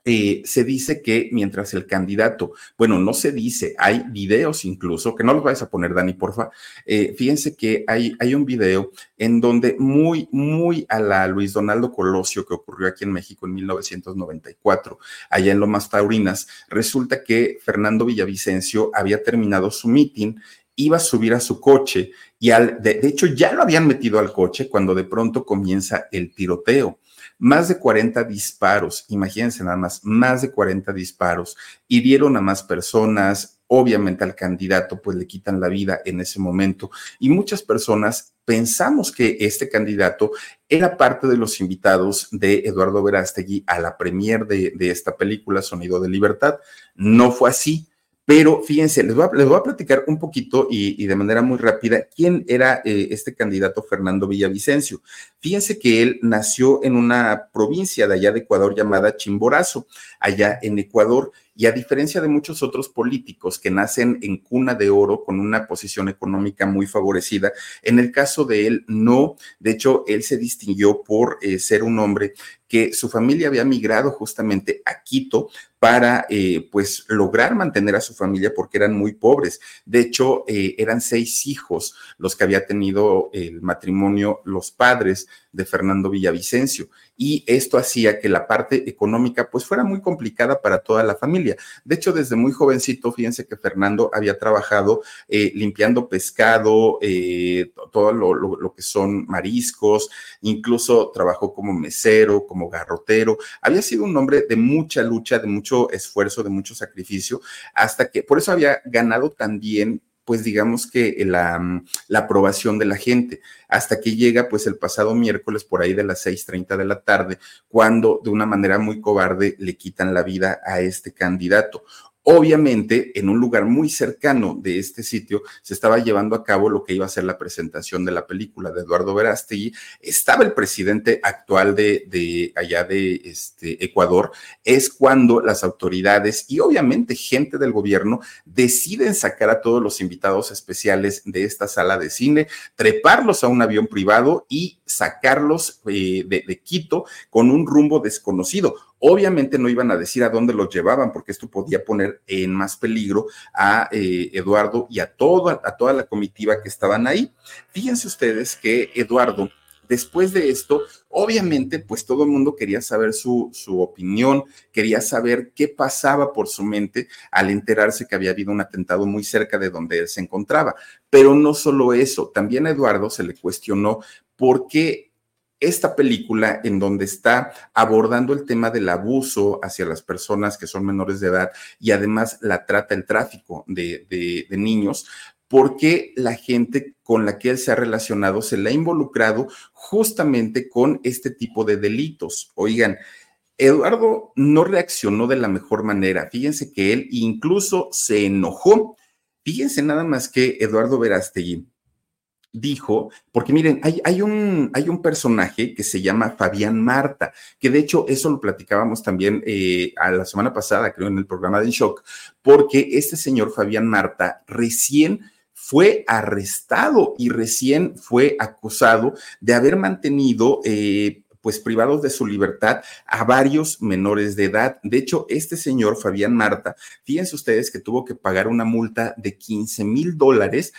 eh, se dice que mientras el candidato, bueno, no se dice, hay videos incluso, que no los vais a poner, Dani, porfa. Eh, fíjense que hay, hay un video en donde muy, muy a la Luis Donaldo Colosio que ocurrió aquí en México en 1994, allá en Lomas Taurinas, resulta que Fernando Villavicencio había terminado su mitin iba a subir a su coche y al, de, hecho ya lo habían metido al coche cuando de pronto comienza el tiroteo. Más de 40 disparos, imagínense nada más, más de 40 disparos, hirieron a más personas, obviamente al candidato pues le quitan la vida en ese momento y muchas personas pensamos que este candidato era parte de los invitados de Eduardo Verástegui a la premier de, de esta película Sonido de Libertad. No fue así pero fíjense, les voy a, les voy a platicar un poquito y, de manera muy rápida quién era eh, este candidato Fernando Villavicencio. Fíjense que él nació en una provincia de allá de Ecuador llamada Chimborazo, allá en Ecuador. Y a diferencia de muchos otros políticos que nacen en cuna de oro con una posición económica muy favorecida, en el caso de él no. De hecho, él se distinguió por eh, ser un hombre que su familia había migrado justamente a Quito para eh, pues lograr mantener a su familia porque eran muy pobres. De hecho, eh, eran seis hijos los que había tenido el matrimonio, los padres de Fernando Villavicencio y esto hacía que la parte económica pues fuera muy complicada para toda la familia. De hecho, desde muy jovencito, fíjense que Fernando había trabajado eh, limpiando pescado, eh, todo lo, lo, que son mariscos, incluso trabajó como mesero, como garrotero. Había sido un hombre de mucha lucha, de mucho esfuerzo, de mucho sacrificio, hasta que por eso había ganado también pues digamos que la, mm, la, aprobación de la gente, hasta que llega pues el pasado miércoles por ahí de las 6.30 de la tarde, cuando de una manera muy cobarde le quitan la vida a este candidato. Obviamente, en un lugar muy cercano de este sitio se estaba llevando a cabo lo que iba a ser la presentación de la película de Eduardo Verástegui. Estaba el presidente actual de, allá de este, Ecuador. Es cuando las autoridades y obviamente gente del gobierno deciden sacar a todos los invitados especiales de esta sala de cine, treparlos a un avión privado y sacarlos eh, de Quito con un rumbo desconocido Obviamente no iban a decir a dónde los llevaban, porque esto podía poner en más peligro a eh, Eduardo y a toda, a toda la comitiva que estaban ahí. Fíjense ustedes que Eduardo, después de esto, obviamente, pues todo el mundo quería saber su, su opinión, quería saber qué pasaba por su mente al enterarse que había habido un atentado muy cerca de donde él se encontraba. Pero no solo eso, también a Eduardo se le cuestionó por qué esta película en donde está abordando el tema del abuso hacia las personas que son menores de edad y además la trata, el tráfico de, niños, porque la gente con la que él se ha relacionado se le ha involucrado justamente con este tipo de delitos. Oigan, Eduardo no reaccionó de la mejor manera. Fíjense que él incluso se enojó. Fíjense nada más que Eduardo Verástegui dijo, porque miren, hay, hay, un, hay un personaje que se llama Fabián Marta, que de hecho eso lo platicábamos también eh, a la semana pasada, creo, en el programa de Shock, porque este señor Fabián Marta recién fue arrestado y recién fue acusado de haber mantenido eh, pues privados de su libertad a varios menores de edad. De hecho, este señor, Fabián Marta, fíjense ustedes que tuvo que pagar una multa de 15 mil dólares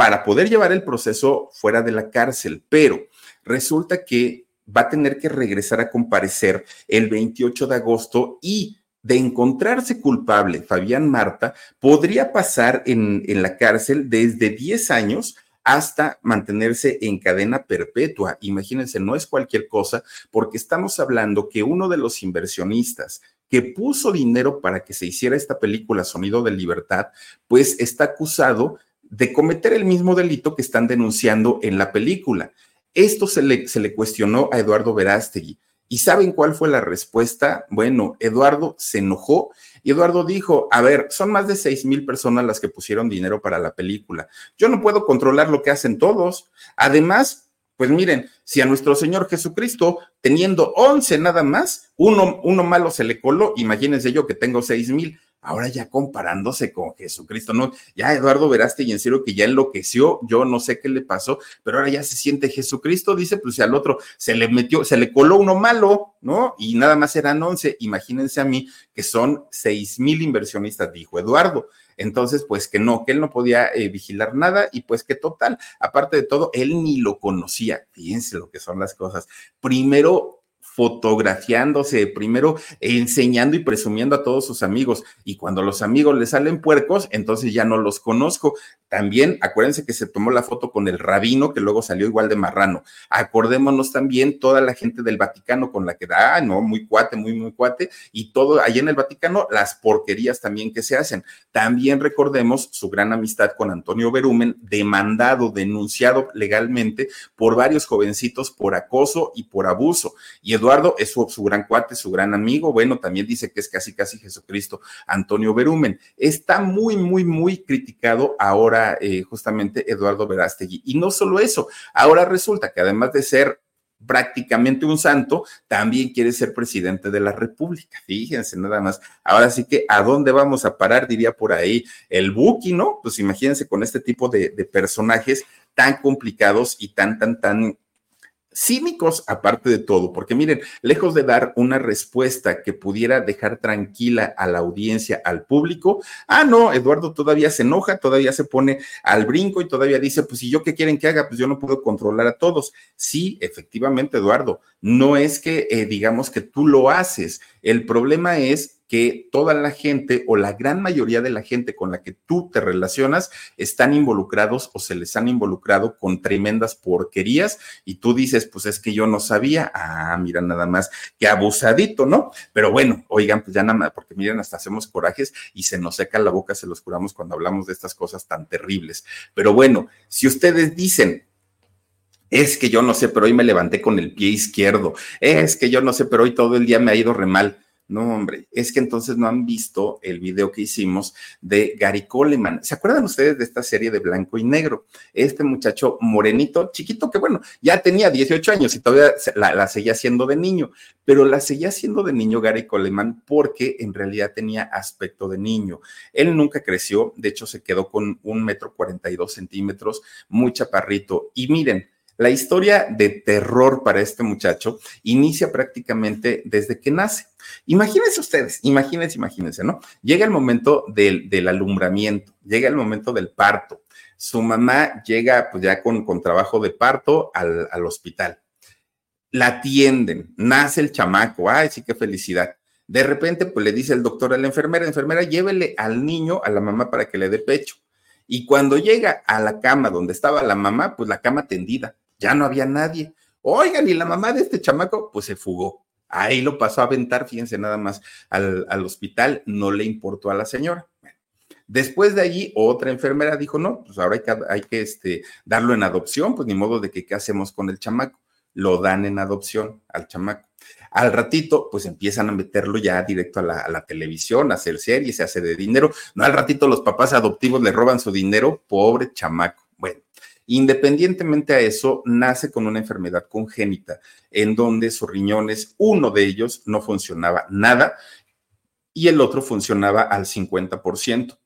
para poder llevar el proceso fuera de la cárcel, pero resulta que va a tener que regresar a comparecer el 28 de agosto y de encontrarse culpable, Fabián Marta, podría pasar en, en, la cárcel desde 10 años hasta mantenerse en cadena perpetua. Imagínense, no es cualquier cosa, porque estamos hablando que uno de los inversionistas que puso dinero para que se hiciera esta película Sonido de Libertad, pues está acusado de cometer el mismo delito que están denunciando en la película. Esto se le, cuestionó a Eduardo Verástegui. ¿Y saben cuál fue la respuesta? Bueno, Eduardo se enojó y Eduardo dijo, a ver, son más de seis mil personas las que pusieron dinero para la película. Yo no puedo controlar lo que hacen todos. Además, pues miren, si a nuestro Señor Jesucristo, teniendo once nada más, uno, uno malo se le coló, imagínense yo que tengo seis mil ahora ya comparándose con Jesucristo, ¿no? Ya Eduardo Veraste y en serio que ya enloqueció, yo no sé qué le pasó, pero ahora ya se siente Jesucristo, dice, pues al otro se le metió, se le coló uno malo, ¿no? Y nada más eran once, imagínense a mí que son seis mil inversionistas, dijo Eduardo. Entonces, pues que no, que él no podía eh, vigilar nada y pues que total, aparte de todo, él ni lo conocía. Fíjense lo que son las cosas. Primero fotografiándose, primero enseñando y presumiendo a todos sus amigos. Y cuando los amigos le salen puercos, entonces ya no los conozco. También acuérdense que se tomó la foto con el rabino, que luego salió igual de marrano. Acordémonos también toda la gente del Vaticano con la que da, ah, no, muy cuate, muy, muy cuate, y todo ahí en el Vaticano, las porquerías también que se hacen. También recordemos su gran amistad con Antonio Berumen, demandado, denunciado legalmente por varios jovencitos por acoso y por abuso. Y Eduardo es su, gran cuate, su gran amigo. Bueno, también dice que es casi, casi Jesucristo, Antonio Berumen. Está muy, muy, muy criticado ahora eh, justamente Eduardo Verástegui. Y no solo eso, ahora resulta que además de ser prácticamente un santo, también quiere ser presidente de la República. Fíjense nada más. Ahora sí que, ¿a dónde vamos a parar? Diría por ahí el Buki, ¿no? Pues imagínense con este tipo de, de personajes tan complicados y tan, tan, tan cínicos aparte de todo, porque miren, lejos de dar una respuesta que pudiera dejar tranquila a la audiencia, al público, ah, no, Eduardo todavía se enoja, todavía se pone al brinco y todavía dice, pues si yo qué quieren que haga, pues yo no puedo controlar a todos. Sí, efectivamente, Eduardo, no es que eh, digamos que tú lo haces, el problema es que toda la gente o la gran mayoría de la gente con la que tú te relacionas están involucrados o se les han involucrado con tremendas porquerías y tú dices, pues es que yo no sabía, ah, mira nada más, que abusadito, ¿no? Pero bueno, oigan, pues ya nada más, porque miren, hasta hacemos corajes y se nos seca la boca, se los curamos cuando hablamos de estas cosas tan terribles. Pero bueno, si ustedes dicen, es que yo no sé, pero hoy me levanté con el pie izquierdo, es que yo no sé, pero hoy todo el día me ha ido re mal No, hombre, es que entonces no han visto el video que hicimos de Gary Coleman. ¿Se acuerdan ustedes de esta serie de blanco y negro? Este muchacho morenito, chiquito, que bueno, ya tenía 18 años y todavía la, seguía haciendo de niño, pero la seguía haciendo de niño Gary Coleman porque en realidad tenía aspecto de niño. Él nunca creció, de hecho se quedó con un metro 42 centímetros, muy chaparrito. Y miren, la historia de terror para este muchacho inicia prácticamente desde que nace. Imagínense ustedes, imagínense, imagínense, ¿no? Llega el momento del, alumbramiento, llega el momento del parto. Su mamá llega pues ya con, con trabajo de parto al, al hospital. La atienden, nace el chamaco, ay, sí, qué felicidad. De repente, pues le dice el doctor a la enfermera, enfermera, llévele al niño a la mamá para que le dé pecho. Y cuando llega a la cama donde estaba la mamá, pues la cama tendida, ya no había nadie. Oigan, y la mamá de este chamaco, pues se fugó. Ahí lo pasó a aventar, fíjense nada más, al, hospital, no le importó a la señora. Después de allí, otra enfermera dijo, no, pues ahora hay que, hay que este, darlo en adopción, pues ni modo de que qué hacemos con el chamaco. Lo dan en adopción al chamaco. Al ratito, pues empiezan a meterlo ya directo a la, a la, televisión, a hacer series, se hace de dinero. No, al ratito los papás adoptivos le roban su dinero, pobre chamaco. Independientemente a eso, nace con una enfermedad congénita en donde sus riñones, uno de ellos no funcionaba nada y el otro funcionaba al 50%.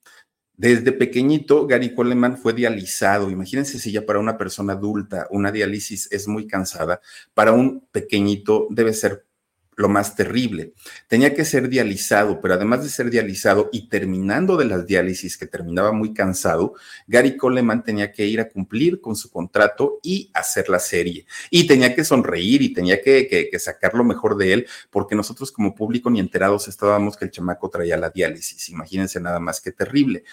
Desde pequeñito, Gary Coleman fue dializado. Imagínense si ya para una persona adulta una diálisis es muy cansada, para un pequeñito debe ser lo más terrible. Tenía que ser dializado, pero además de ser dializado y terminando de las diálisis, que terminaba muy cansado, Gary Coleman tenía que ir a cumplir con su contrato y hacer la serie. Y tenía que sonreír y tenía que, que sacar lo mejor de él, porque nosotros como público ni enterados estábamos que el chamaco traía la diálisis. Imagínense nada más que terrible.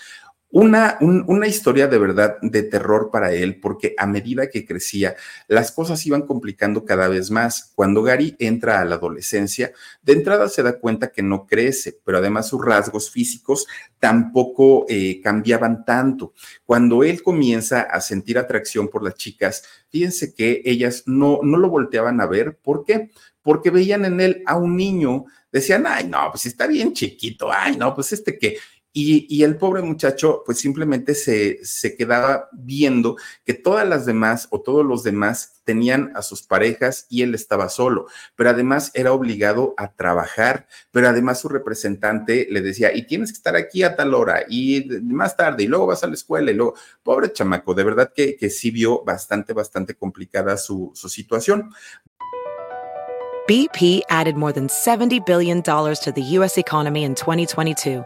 Una, una, historia de verdad de terror para él, porque a medida que crecía, las cosas iban complicando cada vez más. Cuando Gary entra a la adolescencia, de entrada se da cuenta que no crece, pero además sus rasgos físicos tampoco eh, cambiaban tanto. Cuando él comienza a sentir atracción por las chicas, fíjense que ellas no, no lo volteaban a ver. ¿Por qué? Porque veían en él a un niño decían, ay, no, pues está bien chiquito, ay, no, pues este que, y, el pobre muchacho, pues simplemente se, se, quedaba viendo que todas las demás o todos los demás tenían a sus parejas y él estaba solo, pero además era obligado a trabajar, pero además su representante le decía, y tienes que estar aquí a tal hora y más tarde, y luego vas a la escuela, y luego, pobre chamaco, de verdad que, que sí vio bastante, bastante complicada su, su situación. BP added more than $70 billion to the U.S. economy in 2022.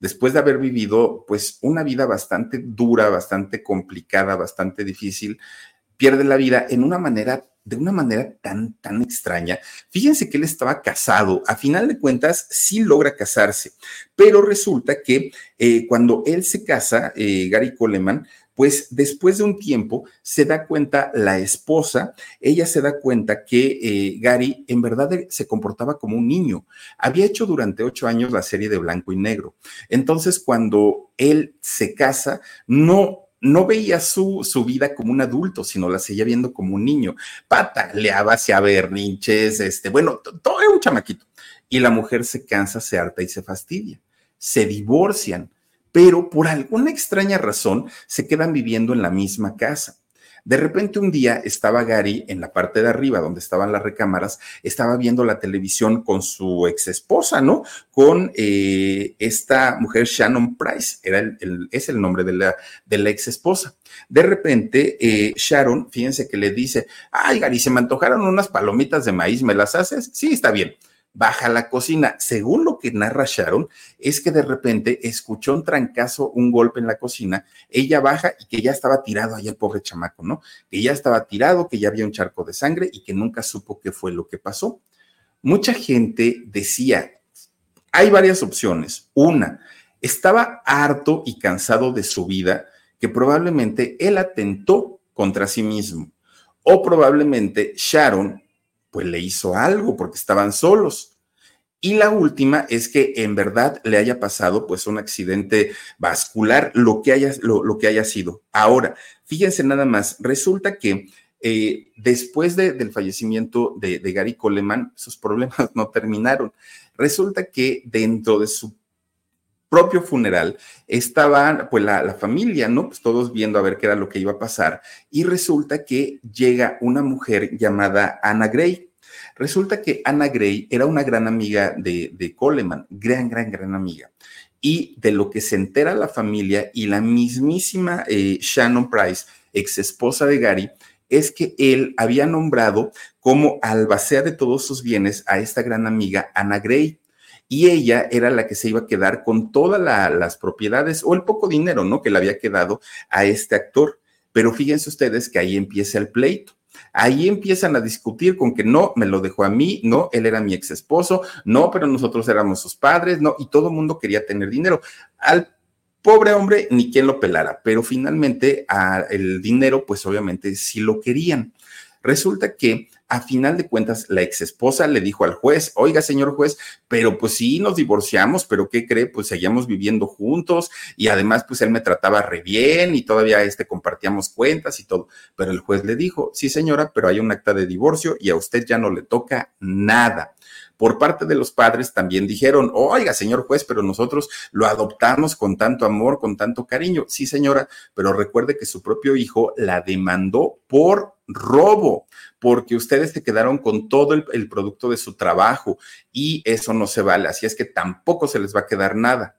después de haber vivido pues una vida bastante dura, bastante complicada, bastante difícil, pierde la vida en una manera de una manera tan, tan extraña. Fíjense que él estaba casado, a final de cuentas sí logra casarse, pero resulta que eh, cuando él se casa, eh, Gary Coleman, pues después de un tiempo se da cuenta la esposa, ella se da cuenta que eh, Gary en verdad se comportaba como un niño. Había hecho durante ocho años la serie de blanco y negro. Entonces, cuando él se casa, no no veía su, su, vida como un adulto, sino la seguía viendo como un niño. Pataleaba, hacía berrinches, este, bueno, todo era un chamaquito. Y la mujer se cansa, se harta y se fastidia. Se divorcian pero por alguna extraña razón se quedan viviendo en la misma casa. De repente un día estaba Gary en la parte de arriba donde estaban las recámaras, estaba viendo la televisión con su ex esposa, ¿no? Con eh, esta mujer Shannon Price, era el, es el nombre de la, de la ex esposa. De repente eh, Sharon, fíjense que le dice, ay Gary, se me antojaron unas palomitas de maíz, ¿me las haces? Sí, está bien baja a la cocina. Según lo que narra Sharon, es que de repente escuchó un trancazo, un golpe en la cocina, ella baja y que ya estaba tirado ahí el pobre chamaco, ¿no? Que ya estaba tirado, que ya había un charco de sangre y que nunca supo qué fue lo que pasó. Mucha gente decía, Hay varias opciones. Una, estaba harto y cansado de su vida que probablemente él atentó contra sí mismo o probablemente Sharon pues le hizo algo porque estaban solos. Y la última es que en verdad le haya pasado pues un accidente vascular, lo que haya, lo, que haya sido. Ahora, fíjense nada más, resulta que eh, después del fallecimiento de, de, Gary Coleman, sus problemas no terminaron. Resulta que dentro de su propio funeral estaba pues la, familia, ¿no? Pues todos viendo a ver qué era lo que iba a pasar. Y resulta que llega una mujer llamada Anna Gray Resulta que Anna Gray era una gran amiga de, de Coleman, gran, gran, gran amiga. Y de lo que se entera la familia y la mismísima eh, Shannon Price, ex esposa de Gary, es que él había nombrado como albacea de todos sus bienes a esta gran amiga Anna Gray. Y ella era la que se iba a quedar con todas las propiedades o el poco dinero, ¿no? Que le había quedado a este actor. Pero fíjense ustedes que ahí empieza el pleito Ahí empiezan a discutir con que no, me lo dejó a mí, no, él era mi ex esposo, no, pero nosotros éramos sus padres, no, y todo el mundo quería tener dinero. Al pobre hombre, ni quien lo pelara, pero finalmente el dinero, pues obviamente sí lo querían. Resulta que a final de cuentas la ex esposa le dijo al juez, oiga señor juez, pero pues sí nos divorciamos, pero ¿qué cree? Pues seguíamos viviendo juntos y además pues él me trataba re bien y todavía este compartíamos cuentas y todo. Pero el juez le dijo, sí señora, pero hay un acta de divorcio y a usted ya no le toca nada por parte de los padres también dijeron, oiga, señor juez, pero nosotros lo adoptamos con tanto amor, con tanto cariño. Sí, señora, pero recuerde que su propio hijo la demandó por robo, porque ustedes te quedaron con todo el, producto de su trabajo y eso no se vale. Así es que tampoco se les va a quedar nada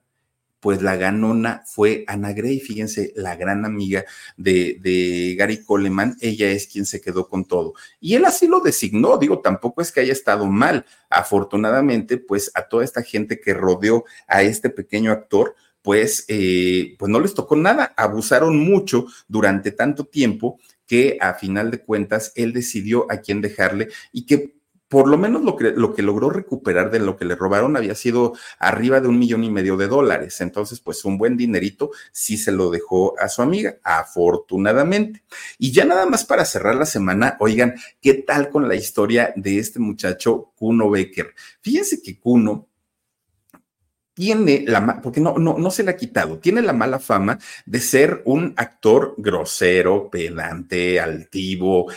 pues la ganona fue Ana Gray, fíjense, la gran amiga de, Gary Coleman, ella es quien se quedó con todo. Y él así lo designó, digo, tampoco es que haya estado mal. Afortunadamente, pues a toda esta gente que rodeó a este pequeño actor, pues, eh, pues no les tocó nada, abusaron mucho durante tanto tiempo que a final de cuentas él decidió a quién dejarle y que por lo menos lo que, lo que logró recuperar de lo que le robaron había sido arriba de un millón y medio de dólares. Entonces, pues un buen dinerito sí se lo dejó a su amiga, afortunadamente. Y ya nada más para cerrar la semana, oigan, ¿qué tal con la historia de este muchacho Kuno Becker? Fíjense que Kuno tiene la, porque no, no, no se le ha quitado, tiene la mala fama de ser un actor grosero, pedante, altivo,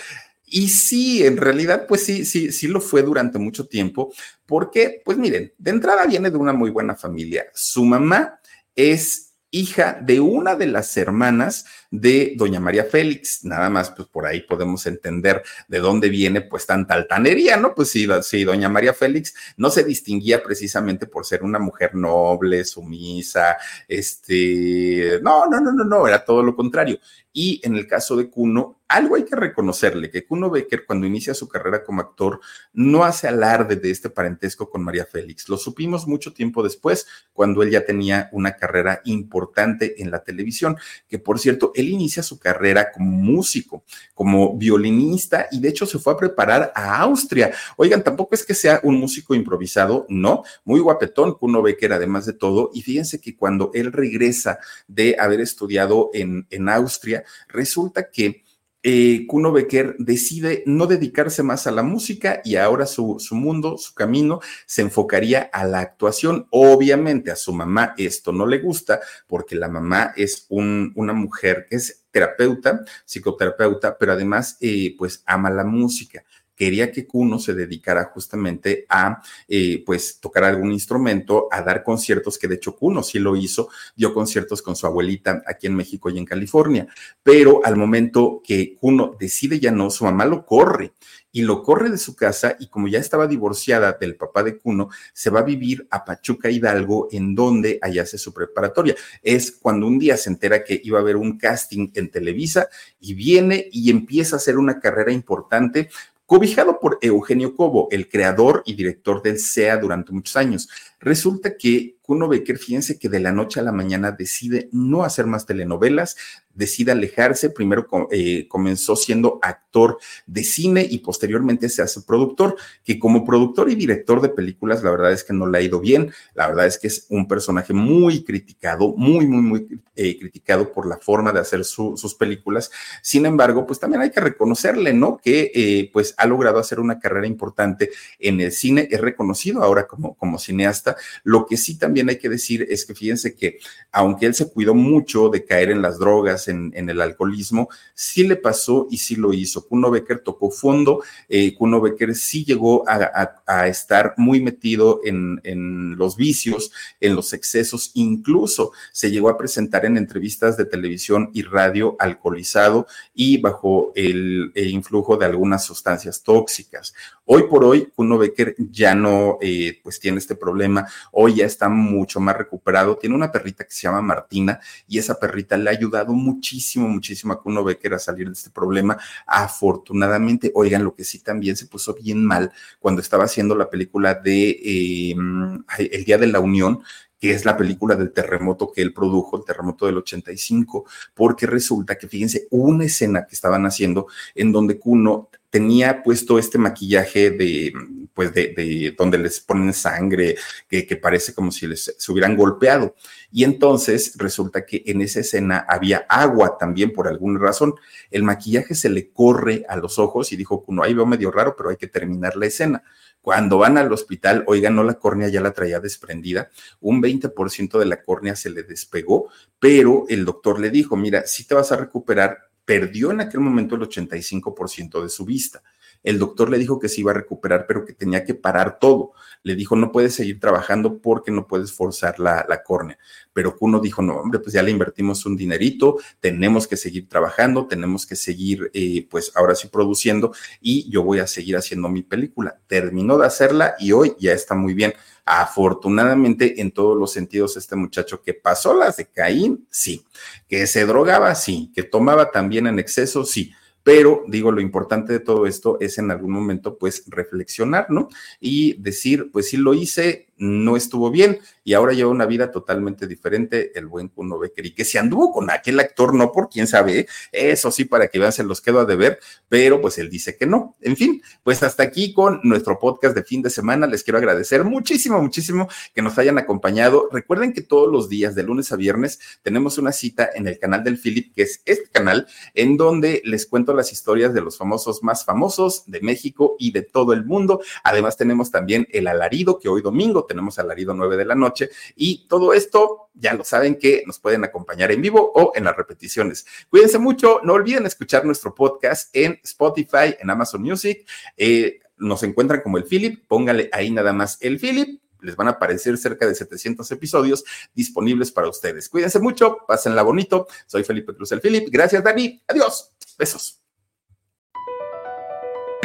y sí, en realidad, pues sí, sí, sí lo fue durante mucho tiempo, porque, pues miren, de entrada viene de una muy buena familia. Su mamá es hija de una de las hermanas de doña María Félix. Nada más, pues por ahí podemos entender de dónde viene pues tanta altanería, ¿no? Pues sí, sí, doña María Félix no se distinguía precisamente por ser una mujer noble, sumisa, este, no, no, no, no, no, era todo lo contrario. Y en el caso de Cuno, algo hay que reconocerle, que Kuno Becker cuando inicia su carrera como actor no hace alarde de este parentesco con María Félix. Lo supimos mucho tiempo después, cuando él ya tenía una carrera importante en la televisión, que por cierto, él inicia su carrera como músico, como violinista y de hecho se fue a preparar a Austria. Oigan, tampoco es que sea un músico improvisado, no, muy guapetón Kuno Becker además de todo. Y fíjense que cuando él regresa de haber estudiado en, en Austria, resulta que eh, Kuno Becker decide no dedicarse más a la música y ahora su, su, mundo, su camino, se enfocaría a la actuación. Obviamente a su mamá esto no le gusta porque la mamá es un, una mujer que es terapeuta, psicoterapeuta, pero además eh, pues ama la música quería que Kuno se dedicara justamente a, eh, pues, tocar algún instrumento, a dar conciertos, que de hecho Kuno sí lo hizo, dio conciertos con su abuelita aquí en México y en California, pero al momento que Kuno decide ya no, su mamá lo corre y lo corre de su casa y como ya estaba divorciada del papá de Cuno, se va a vivir a Pachuca Hidalgo, en donde allá hace su preparatoria. Es cuando un día se entera que iba a haber un casting en Televisa y viene y empieza a hacer una carrera importante cobijado por Eugenio Cobo, el creador y director del SEA durante muchos años. Resulta que Kuno Becker, fíjense que de la noche a la mañana decide no hacer más telenovelas, decide alejarse, primero eh, comenzó siendo actor de cine y posteriormente se hace productor, que como productor y director de películas, la verdad es que no le ha ido bien, la verdad es que es un personaje muy criticado, muy, muy, muy eh, criticado por la forma de hacer sus películas, sin embargo, pues también hay que reconocerle, ¿no? Que eh, pues ha logrado hacer una carrera importante en el cine, es reconocido ahora como, como cineasta, lo que sí también hay que decir es que fíjense que aunque él se cuidó mucho de caer en las drogas, en, el alcoholismo, sí le pasó y sí lo hizo. Kuno Becker tocó fondo, eh, Kuno Becker sí llegó a, estar muy metido en, los vicios, en los excesos, incluso se llegó a presentar en entrevistas de televisión y radio alcoholizado y bajo el, influjo de algunas sustancias tóxicas. Hoy por hoy, Kuno Becker ya no eh, pues tiene este problema, hoy ya está mucho más recuperado. Tiene una perrita que se llama Martina y esa perrita le ha ayudado muchísimo, muchísimo a Kuno Becker a salir de este problema. Afortunadamente, oigan, lo que sí también se puso bien mal cuando estaba haciendo la película de em, El Día de la Unión, que es la película del terremoto que él produjo, el terremoto del 85, porque resulta que, fíjense, una escena que estaban haciendo en donde Kuno tenía puesto este maquillaje de, pues de, donde les ponen sangre, que, parece como si les se hubieran golpeado. Y entonces resulta que en esa escena había agua también por alguna razón. El maquillaje se le corre a los ojos y dijo, no, ahí veo medio raro, pero hay que terminar la escena. Cuando van al hospital, oigan, no la córnea ya la traía desprendida, un 20% de la córnea se le despegó, pero el doctor le dijo, mira, si te vas a recuperar, perdió en aquel momento el 85% de su vista. El doctor le dijo que se iba a recuperar, pero que tenía que parar todo. Le dijo, no puedes seguir trabajando porque no puedes forzar la, córnea. Pero Kuno dijo, no, hombre, pues ya le invertimos un dinerito, tenemos que seguir trabajando, tenemos que seguir, eh, pues ahora sí produciendo y yo voy a seguir haciendo mi película. Terminó de hacerla y hoy ya está muy bien. Afortunadamente, en todos los sentidos, este muchacho que pasó las de Caín, sí. Que se drogaba, sí. Que tomaba también en exceso, sí pero digo, lo importante de todo esto es en algún momento pues reflexionar, ¿no? Y decir, pues sí lo hice, no estuvo bien y ahora lleva una vida totalmente diferente el buen Kuno Becker que se anduvo con aquel actor, no por quién sabe, eso sí, para que vean, se los quedo a deber, pero pues él dice que no. En fin, pues hasta aquí con nuestro podcast de fin de semana. Les quiero agradecer muchísimo, muchísimo que nos hayan acompañado. Recuerden que todos los días, de lunes a viernes, tenemos una cita en el canal del Philip, que es este canal, en donde les cuento las historias de los famosos más famosos de México y de todo el mundo. Además, tenemos también el alarido, que hoy domingo tenemos alarido 9 de la noche y todo esto ya lo saben que nos pueden acompañar en vivo o en las repeticiones. Cuídense mucho, no olviden escuchar nuestro podcast en Spotify, en Amazon Music. Eh, nos encuentran como el Philip, póngale ahí nada más el Philip les van a aparecer cerca de 700 episodios disponibles para ustedes. Cuídense mucho, pásenla bonito. Soy Felipe Cruz el Philip. Gracias, Dani. Adiós. Besos.